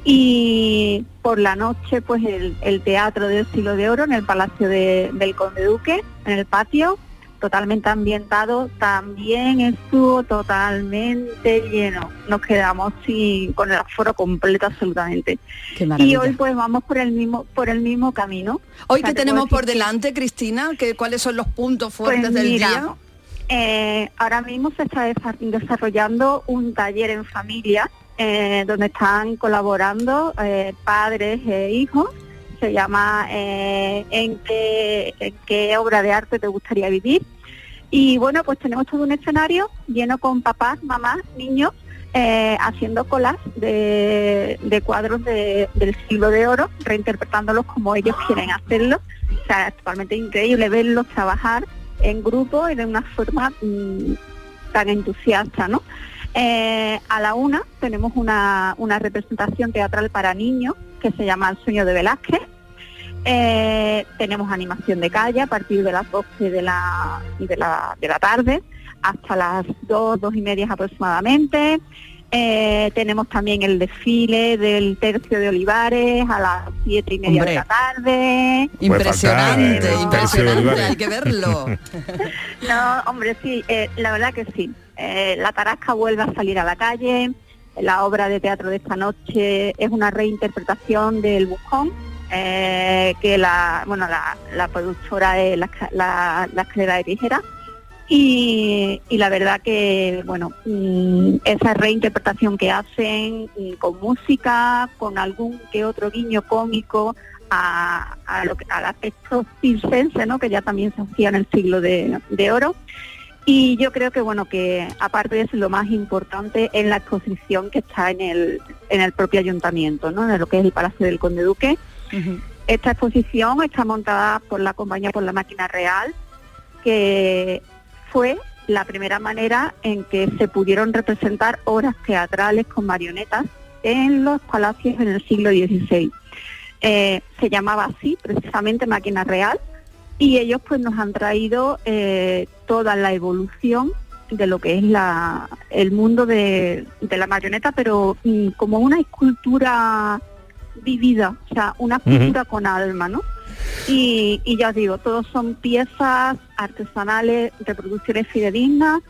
y por la noche pues el, el teatro del siglo de oro en el Palacio de- del Conde Duque, en el patio, totalmente ambientado, también estuvo totalmente lleno. Nos quedamos sin, con el aforo completo absolutamente. Qué Y hoy pues vamos por el mismo, por el mismo camino. Hoy O sea, que te tenemos por delante, Cristina, que cuáles son los puntos fuertes pues del mira, día. eh, ahora mismo se está desa- desarrollando un taller en familia eh, donde están colaborando eh, padres e hijos. Se llama eh, ¿en, qué, obra de arte te gustaría vivir? Y bueno, pues tenemos todo un escenario lleno con papás, mamás, niños, haciendo colas de, cuadros de- del siglo de oro, reinterpretándolos como ellos quieren hacerlo. O sea, es totalmente increíble verlos trabajar en grupo y de una forma mm, tan entusiasta, ¿no? Eh, a la una tenemos una, una representación teatral para niños que se llama El sueño de Velázquez. Eh, tenemos animación de calle a partir de las 12 de la, de la, de la tarde hasta las 2, 2 y media aproximadamente. Eh, tenemos también el desfile del tercio de Olivares a las 7 y media Hombre. de la tarde. Impresionante, faltar, eh, impresionante, hay que verlo. No, hombre, sí, eh, la verdad que sí. Eh, la Tarasca vuelve a salir a la calle. La obra de teatro de esta noche es una reinterpretación del Buscón, eh, que la, bueno, la, productora es la, la, de tijera. Y, la verdad que, bueno, mm, esa reinterpretación que hacen mm, con música, con algún que otro guiño cómico a, a lo al aspecto ¿no? que ya también se hacía en el siglo de oro. Y yo creo que, bueno, que aparte de eso, lo más importante es la exposición que está en el, en el propio ayuntamiento, ¿no? de lo que es el Palacio del Conde Duque. Esta exposición está montada por la compañía Por la Máquina Real, que fue la primera manera en que se pudieron representar obras teatrales con marionetas en los palacios en el siglo XVI. Eh, se llamaba así, precisamente Máquina Real, y ellos pues nos han traído eh, toda la evolución de lo que es la, el mundo de, de la marioneta, pero mm, como una escultura vivida, o sea, una escultura con alma, ¿no? Y, y ya os digo, todos son piezas artesanales, reproducciones fidedignas,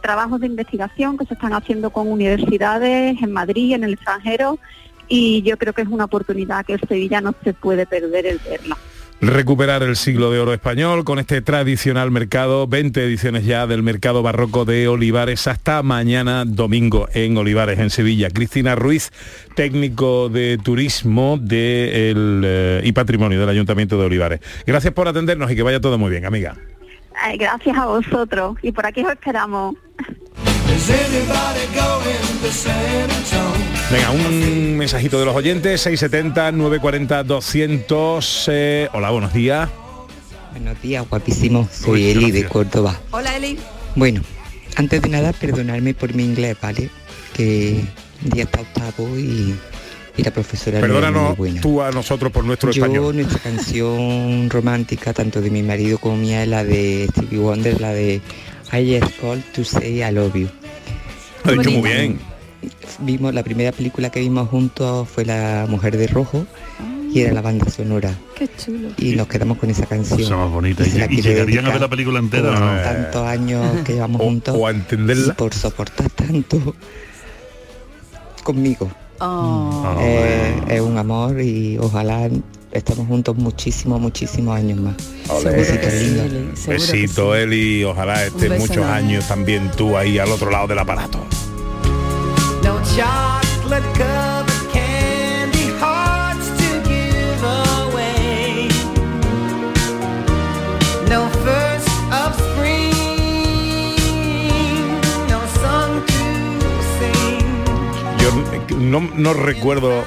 trabajos de investigación que se están haciendo con universidades en Madrid, en el extranjero, y yo creo que es una oportunidad que el Sevilla no se puede perder el verla. Recuperar el siglo de oro español con este tradicional mercado, 20 ediciones ya del mercado barroco de Olivares hasta mañana domingo en Olivares, en Sevilla. Cristina Ruiz, técnico de turismo de eh, y patrimonio del Ayuntamiento de Olivares. Gracias por atendernos y que vaya todo muy bien, amiga. Gracias a vosotros, y por aquí os esperamos. Is anybody going to San Antonio? Venga, un mensajito de los oyentes, 670-940-200. eh, hola, buenos días. Buenos días, guapísimo. Soy Eli de Córdoba. Hola Eli. Bueno, antes de nada, perdonadme por mi inglés, ¿vale? Que de hasta octavo y, y la profesora Perdónanos buena. tú a nosotros por nuestro Yo, español. nuestra canción romántica, tanto de mi marido como mía, es la de Stevie Wonder, la de I just called to say I love you. Lo ha dicho muy bien. Vimos, la primera película que vimos juntos fue La Mujer de Rojo y era la banda sonora. Qué chulo. Y nos quedamos con esa canción. Cosa más bonita. Y ¿Y, y llegarían a ver la película entera? por ¿no? tantos años que llevamos juntos. O a entenderla. y por soportar tanto conmigo. Oh. Eh, es un amor y ojalá estemos juntos muchísimos, muchísimos años más. Ole. Besitos lindos. Besito, Eli. Ojalá estés muchos enorme. años también tú ahí al otro lado del aparato. No chocolate covered candy hearts to give away. No first of spring, no song to sing. Yo no, no recuerdo.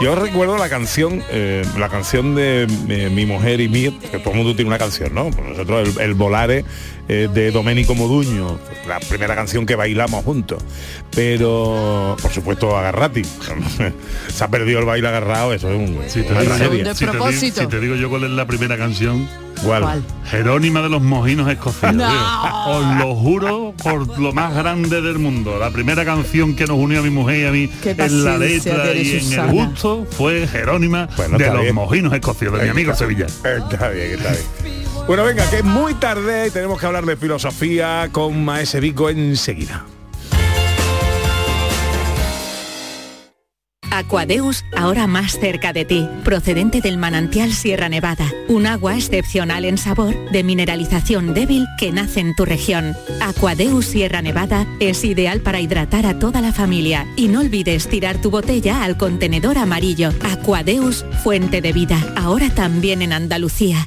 Yo recuerdo la canción, eh, la canción de eh, mi mujer y mí, que todo el mundo tiene una canción, ¿no? Pues nosotros el Volare eh, de Domenico Moduño, la primera canción que bailamos juntos. Pero, por supuesto, Agarrati. Se ha perdido el baile agarrado, eso es un, Si te, una tragedia. si te digo- si te digo yo cuál es la primera canción. ¿Cuál? Jerónima de los Mojinos Escocidos. No. Os lo juro por lo más grande del mundo. La primera canción que nos unió a mi mujer y a mí en la letra y en el gusto fue Jerónima Bueno, de los bien. Mojinos Escocidos, de mi amigo Está- Sevilla. Está bien, está bien. Bueno, venga, que es muy tarde y tenemos que hablar de filosofía con Maese Vico enseguida. Aquadeus, ahora más cerca de ti, procedente del manantial Sierra Nevada, un agua excepcional en sabor, de mineralización débil que nace en tu región. Aquadeus Sierra Nevada es ideal para hidratar a toda la familia y no olvides tirar tu botella al contenedor amarillo. Aquadeus, fuente de vida, ahora también en Andalucía.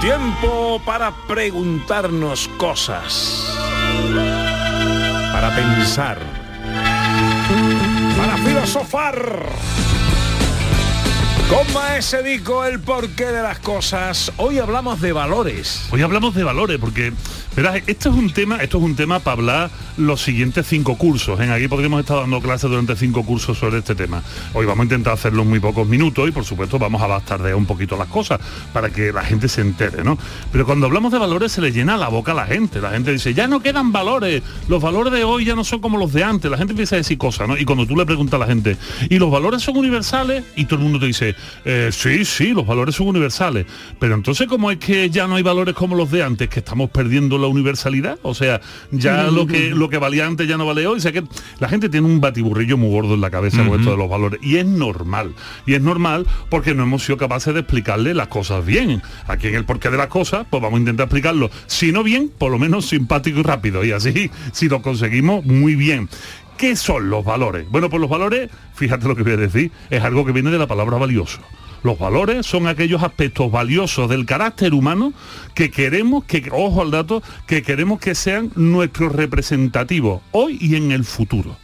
Tiempo para preguntarnos cosas. Para pensar. Para filosofar. Con Maese Vico, el porqué de las cosas. Hoy hablamos de valores. Hoy hablamos de valores porque, verás, esto es un tema, esto es un tema para hablar los siguientes cinco cursos. En aquí podríamos estar dando clases durante cinco cursos sobre este tema. Hoy vamos a intentar hacerlo en muy pocos minutos y por supuesto vamos a bastardear un poquito las cosas para que la gente se entere, ¿no? Pero cuando hablamos de valores se le llena la boca a la gente. La gente dice, ya no quedan valores, los valores de hoy ya no son como los de antes. La gente empieza a decir cosas, ¿no? Y cuando tú le preguntas a la gente, ¿y los valores son universales? Y todo el mundo te dice, "Eh, sí, sí, los valores son universales. Pero entonces, ¿cómo es que ya no hay valores como los de antes? ¿Que estamos perdiendo la universalidad? O sea, ya lo que, lo que valía antes ya no vale hoy. O sea que la gente tiene un batiburrillo muy gordo en la cabeza con esto de los valores. Y es normal. Y es normal porque no hemos sido capaces de explicarle las cosas bien. Aquí en el porqué de las cosas, pues vamos a intentar explicarlo. Si no bien, por lo menos simpático y rápido. Y así, si lo conseguimos, muy bien. ¿Qué son los valores? Bueno, pues los valores, fíjate lo que voy a decir, es algo que viene de la palabra valioso. Los valores son aquellos aspectos valiosos del carácter humano que queremos, que, ojo al dato, que queremos que sean nuestros representativos hoy y en el futuro.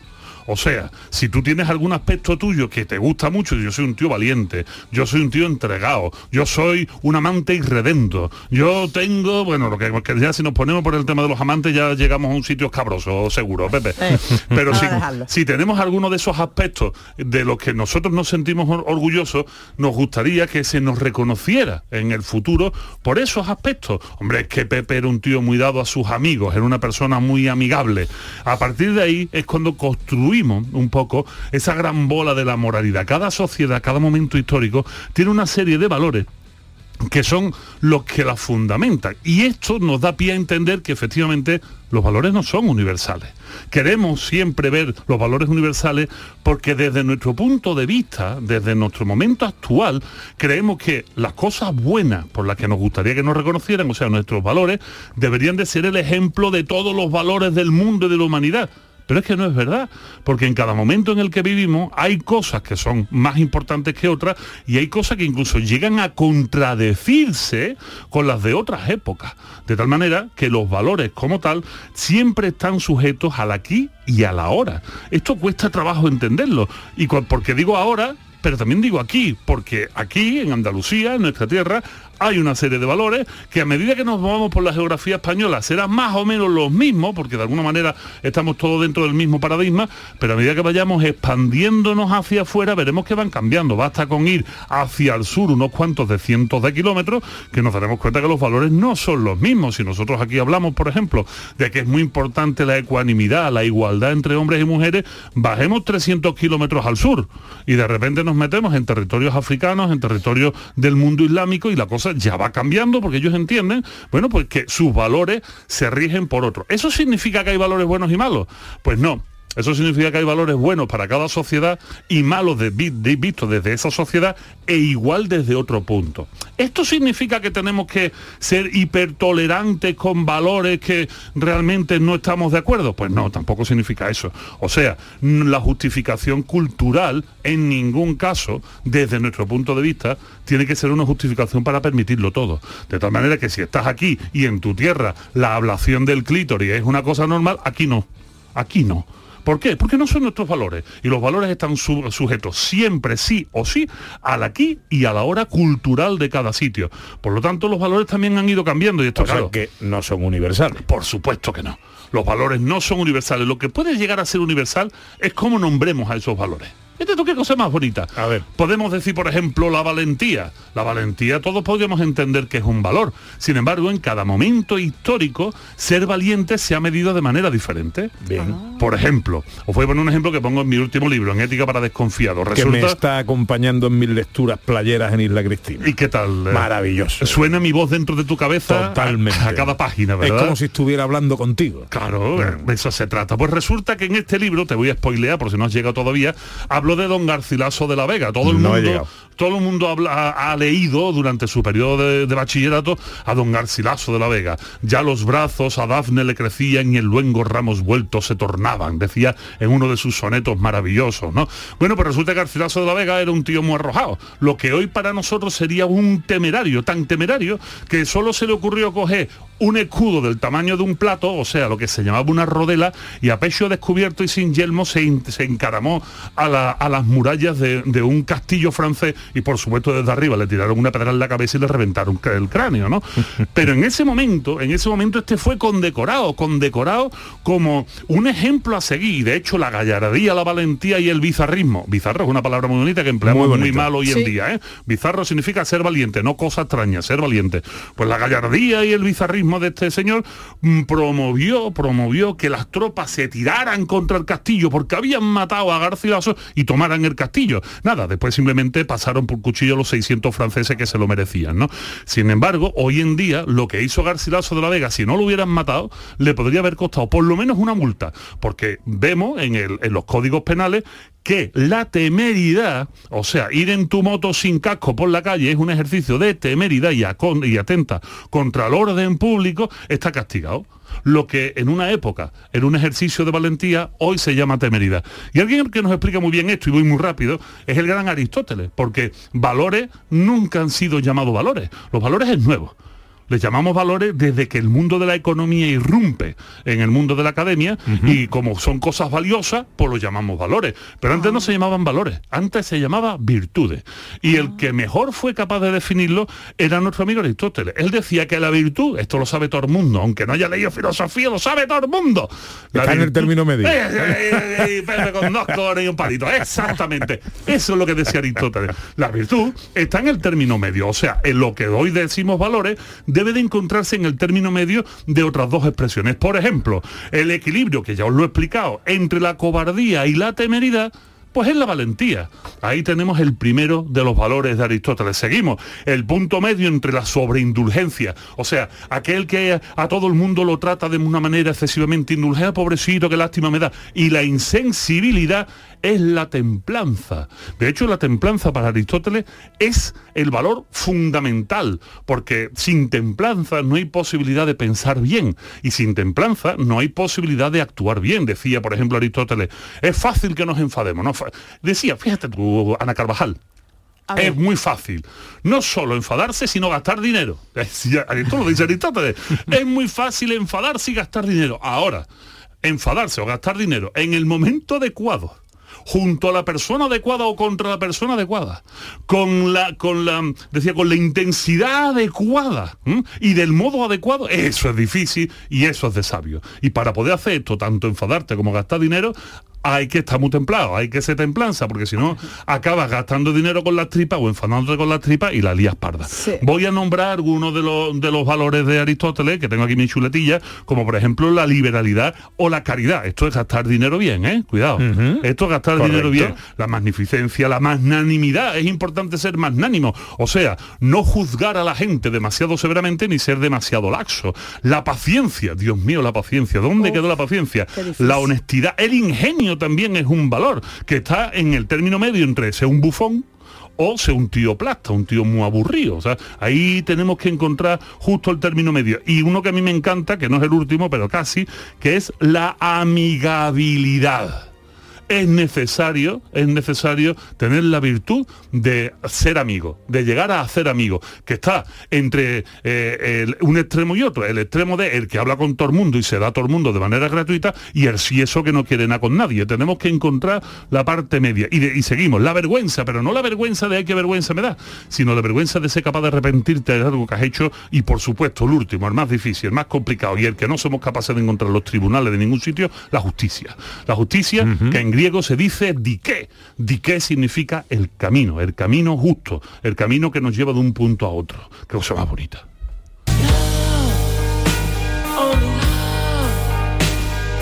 O sea, si tú tienes algún aspecto tuyo que te gusta mucho, yo soy un tío valiente, yo soy un tío entregado, yo soy un amante irredento, yo tengo, bueno, lo que, que ya si nos ponemos por el tema de los amantes ya llegamos a un sitio escabroso, seguro, Pepe. Pero vamos si, si tenemos alguno de esos aspectos de los que nosotros nos sentimos or- orgullosos, nos gustaría que se nos reconociera en el futuro por esos aspectos. Hombre, es que Pepe era un tío muy dado a sus amigos, era una persona muy amigable. A partir de ahí es cuando construimos un poco esa gran bola de la moralidad. Cada sociedad, cada momento histórico tiene una serie de valores que son los que la fundamentan. Y esto nos da pie a entender que efectivamente los valores no son universales. Queremos siempre ver los valores universales porque desde nuestro punto de vista, desde nuestro momento actual, creemos que las cosas buenas por las que nos gustaría que nos reconocieran, o sea, nuestros valores, deberían de ser el ejemplo de todos los valores del mundo y de la humanidad. Pero es que no es verdad, porque en cada momento en el que vivimos hay cosas que son más importantes que otras y hay cosas que incluso llegan a contradecirse con las de otras épocas. De tal manera que los valores como tal siempre están sujetos al aquí y a la ahora. Esto cuesta trabajo entenderlo. Y porque digo ahora, pero también digo aquí, porque aquí, en Andalucía, en nuestra tierra, hay una serie de valores que a medida que nos movamos por la geografía española serán más o menos los mismos, porque de alguna manera estamos todos dentro del mismo paradigma, pero a medida que vayamos expandiéndonos hacia afuera veremos que van cambiando. Basta con ir hacia el sur unos cuantos de cientos de kilómetros que nos daremos cuenta que los valores no son los mismos. Si nosotros aquí hablamos, por ejemplo, de que es muy importante la ecuanimidad, la igualdad entre hombres y mujeres, bajemos 300 kilómetros al sur y de repente nos metemos en territorios africanos, en territorios del mundo islámico y la cosa ya va cambiando porque ellos entienden, bueno, pues que sus valores se rigen por otros. ¿Eso significa que hay valores buenos y malos? Pues no. Eso significa que hay valores buenos para cada sociedad y malos de, vi- de- vistos desde esa sociedad e igual desde otro punto. ¿Esto significa que tenemos que ser hipertolerantes con valores que realmente no estamos de acuerdo? Pues no, tampoco significa eso. O sea, la justificación cultural en ningún caso, desde nuestro punto de vista, tiene que ser una justificación para permitirlo todo. De tal manera que si estás aquí y en tu tierra la ablación del clítoris es una cosa normal, aquí no. Aquí no. ¿Por qué? Porque no son nuestros valores. Y los valores están su- sujetos siempre, sí o sí, al aquí y a la hora cultural de cada sitio. Por lo tanto, los valores también han ido cambiando. Y esto, O sea, claro, que no son universales. Por supuesto que no. Los valores no son universales. Lo que puede llegar a ser universal es cómo nombremos a esos valores. Fíjate tú qué cosa más bonita. A ver. Podemos decir, por ejemplo, la valentía. La valentía todos podríamos entender que es un valor. Sin embargo, en cada momento histórico, ser valiente se ha medido de manera diferente. Bien. Por ejemplo, os voy a poner un ejemplo que pongo en mi último libro, en Ética para Desconfiados. Que me Resulta... está acompañando en mis lecturas playeras en Isla Cristina. ¿Y qué tal? eh? Maravilloso. Suena mi voz dentro de tu cabeza Totalmente. a, a cada página, Es ¿verdad? como si estuviera hablando contigo. Claro, de eso se trata. Pues resulta que en este libro, te voy a spoilear por si no has llegado todavía, hablo de don Garcilaso de la Vega. Todo el No mundo. Todo el mundo ha, leído durante su periodo de, bachillerato a don Garcilaso de la Vega. Ya los brazos a Dafne le crecían y en luengos ramos vueltos se tornaban, decía en uno de sus sonetos maravillosos, ¿no? Bueno, pues resulta que Garcilaso de la Vega era un tío muy arrojado. Lo que hoy para nosotros sería un temerario, tan temerario que solo se le ocurrió coger un escudo del tamaño de un plato, o sea, lo que se llamaba una rodela, y a pecho descubierto y sin yelmo se, encaramó a, la- a las murallas de un castillo francés y por supuesto desde arriba le tiraron una pedra en la cabeza y le reventaron el cráneo, ¿no? Pero en ese momento, en ese momento este fue condecorado, condecorado como un ejemplo a seguir. Y De hecho, la gallardía, la valentía y el bizarrismo. Bizarro es una palabra muy bonita que empleamos Muy muy, mal hoy en Sí. día, ¿eh? Bizarro significa ser valiente, no cosa extraña, ser valiente. Pues la gallardía y el bizarrismo de este señor mm, promovió, promovió que las tropas se tiraran contra el castillo porque habían matado a Garcilaso y tomaran el castillo. Nada, después simplemente pasaron por cuchillo los 600 franceses que se lo merecían, ¿no? Sin embargo, hoy en día lo que hizo Garcilaso de la Vega, si no lo hubieran matado, le podría haber costado por lo menos una multa, porque vemos en, los códigos penales que la temeridad, o sea, ir en tu moto sin casco por la calle es un ejercicio de temeridad y, y atenta contra el orden público, está castigado. Lo que en una época era un ejercicio de valentía, hoy se llama temeridad. Y alguien que nos explica muy bien esto, y voy muy rápido, es el gran Aristóteles, porque valores nunca han sido llamados valores. Los valores es nuevo. Les llamamos valores desde que el mundo de la economía irrumpe en el mundo de la academia y como son cosas valiosas, pues lo llamamos valores. Pero antes no se llamaban valores, antes se llamaba virtudes. Y el que mejor fue capaz de definirlo era nuestro amigo Aristóteles. Él decía que la virtud, esto lo sabe todo el mundo, aunque no haya leído filosofía, lo sabe todo el mundo. La Está en el término medio. Eh, eh, eh, Pepe con dos cojones y un palito. Exactamente. Eso es lo que decía Aristóteles. La virtud está en el término medio. O sea, en lo que hoy decimos valores debe de encontrarse en el término medio de otras dos expresiones. Por ejemplo, el equilibrio, que ya os lo he explicado, entre la cobardía y la temeridad. Pues es la valentía. Ahí tenemos el primero de los valores de Aristóteles. Seguimos. El punto medio entre la sobreindulgencia. O sea, aquel que a todo el mundo lo trata de una manera excesivamente indulgente, "Ah, pobrecito, qué lástima me da. Y la insensibilidad es la templanza. De hecho, la templanza para Aristóteles es el valor fundamental, porque sin templanza no hay posibilidad de pensar bien y sin templanza no hay posibilidad de actuar bien. Decía, por ejemplo, Aristóteles, es fácil que nos enfademos. ¿no? Decía, fíjate tú, Ana Carvajal, es muy fácil. No solo enfadarse, sino gastar dinero. Esto lo dice Aristóteles. es muy fácil enfadarse y gastar dinero. Ahora, enfadarse o gastar dinero en el momento adecuado junto a la persona adecuada o contra la persona adecuada, con la, con la, decía, con la intensidad adecuada y del modo adecuado, eso es difícil y eso es de sabio. Y para poder hacer esto, tanto enfadarte como gastar dinero, hay que estar muy templado, hay que ser templanza, porque si no, acabas gastando dinero con las tripas o enfadándote con las tripas y la lías parda. Voy a nombrar algunos de los, de los valores de Aristóteles, que tengo aquí mi chuletilla, como por ejemplo la liberalidad o la caridad. Esto es gastar dinero bien, ¿eh? Cuidado. Esto es gastar dinero bien. La magnificencia, la magnanimidad. Es importante ser magnánimo. O sea, no juzgar a la gente demasiado severamente ni ser demasiado laxo. La paciencia, Dios mío, la paciencia. ¿Dónde quedó la paciencia? La honestidad, el ingenio también es un valor que está en el término medio entre ser un bufón o ser un tío plasta, un tío muy aburrido. O sea, ahí tenemos que encontrar justo el término medio. Y uno que a mí me encanta, que no es el último, pero casi, que es la amigabilidad. Es necesario, es necesario tener la virtud de ser amigo, de llegar a hacer amigo, que está entre eh, el- un extremo y otro, el extremo de el que habla con todo el mundo y se da a todo el mundo de manera gratuita y el si eso que no quiere nada con nadie. Tenemos que encontrar la parte media. Y, de- y seguimos, la vergüenza, pero no la vergüenza de ay, qué vergüenza me da, sino la vergüenza de ser capaz de arrepentirte de algo que has hecho y por supuesto el último, el más difícil, el más complicado y el que no somos capaces de encontrar en los tribunales de ningún sitio, la justicia. La justicia que en griego se dice dique. Dique significa el camino, el camino justo, el camino que nos lleva de un punto a otro. Qué cosa más bonita.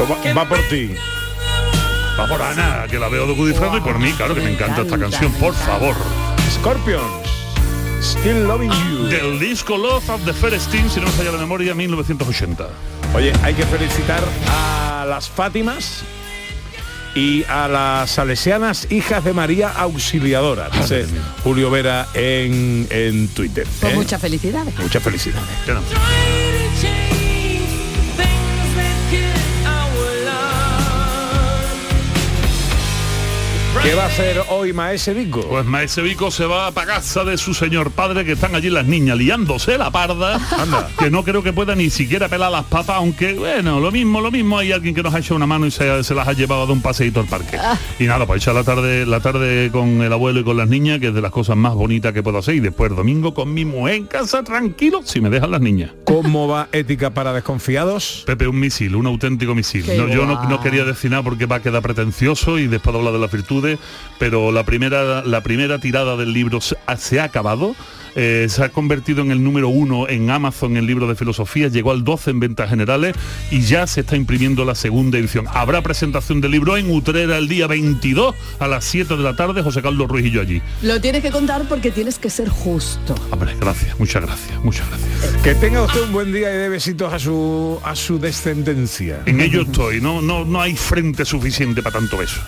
Va, va por ti. Va por Ana, que la veo de disfrutando y por mí, claro que me encanta esta canción, por favor. Scorpions. Still Loving You. Del disco Love of the First Team, si no me falla la memoria, 1980. Oye, hay que felicitar a las Fátimas y a las salesianas hijas de María Auxiliadora, dice Julio Vera en, en Twitter. Pues ¿eh? muchas felicidades. Muchas felicidades. ¿Qué va a hacer hoy Maese Vico? Pues Maese Vico se va para casa de su señor padre, que están allí las niñas liándose la parda, que no creo que pueda ni siquiera pelar las papas, aunque bueno, lo mismo, lo mismo, hay alguien que nos ha hecho una mano y se, se las ha llevado de un paseíto al parque. Y nada, pues echar la tarde, la tarde con el abuelo y con las niñas, que es de las cosas más bonitas que puedo hacer, y después el domingo con mi mujer en casa tranquilo, si me dejan las niñas. ¿Cómo va ética para desconfiados? Pepe, un misil, un auténtico misil. No, yo no, quería decir nada porque va a quedar pretencioso y después de hablar de las virtudes, pero la primera, la primera tirada del libro se ha acabado. Eh, se ha convertido en el número uno en Amazon en libro de filosofía, llegó al 12 en ventas generales y ya se está imprimiendo la segunda edición. Habrá presentación del libro en Utrera el día 22 a las 7 de la tarde, José Carlos Ruiz y yo allí. Lo tienes que contar porque tienes que ser justo. Hombre, gracias, muchas gracias, muchas gracias. Que tenga usted un buen día y dé besitos a su a su descendencia. En ello estoy, no, no, no hay frente suficiente para tanto beso.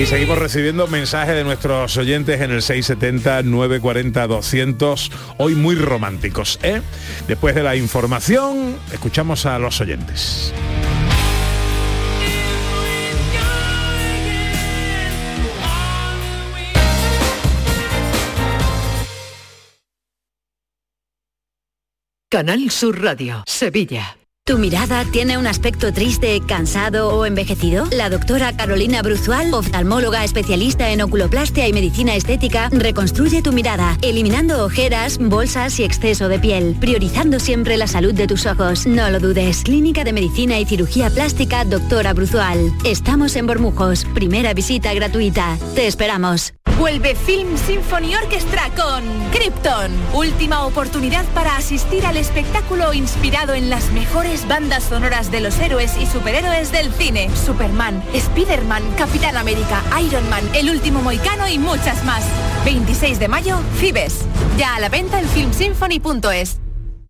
Y seguimos recibiendo mensajes de nuestros oyentes en el 670-940-200, hoy muy románticos. ¿eh? Después de la información, escuchamos a los oyentes. Canal Sur Radio, Sevilla. ¿Tu mirada tiene un aspecto triste, cansado o envejecido? La doctora Carolina Bruzual, oftalmóloga especialista en oculoplastia y medicina estética, reconstruye tu mirada, eliminando ojeras, bolsas y exceso de piel, priorizando siempre la salud de tus ojos. No lo dudes. Clínica de Medicina y Cirugía Plástica, doctora Bruzual. Estamos en Bormujos. Primera visita gratuita. Te esperamos. Vuelve Film Symphony Orchestra con Krypton. Última oportunidad para asistir al espectáculo inspirado en las bandas sonoras de los héroes y superhéroes del cine. Superman, Spider-Man, Capitán América, Iron Man, El Último Moicano y muchas más. 26 de mayo, Fibes. Ya a la venta en filmsymphony.es.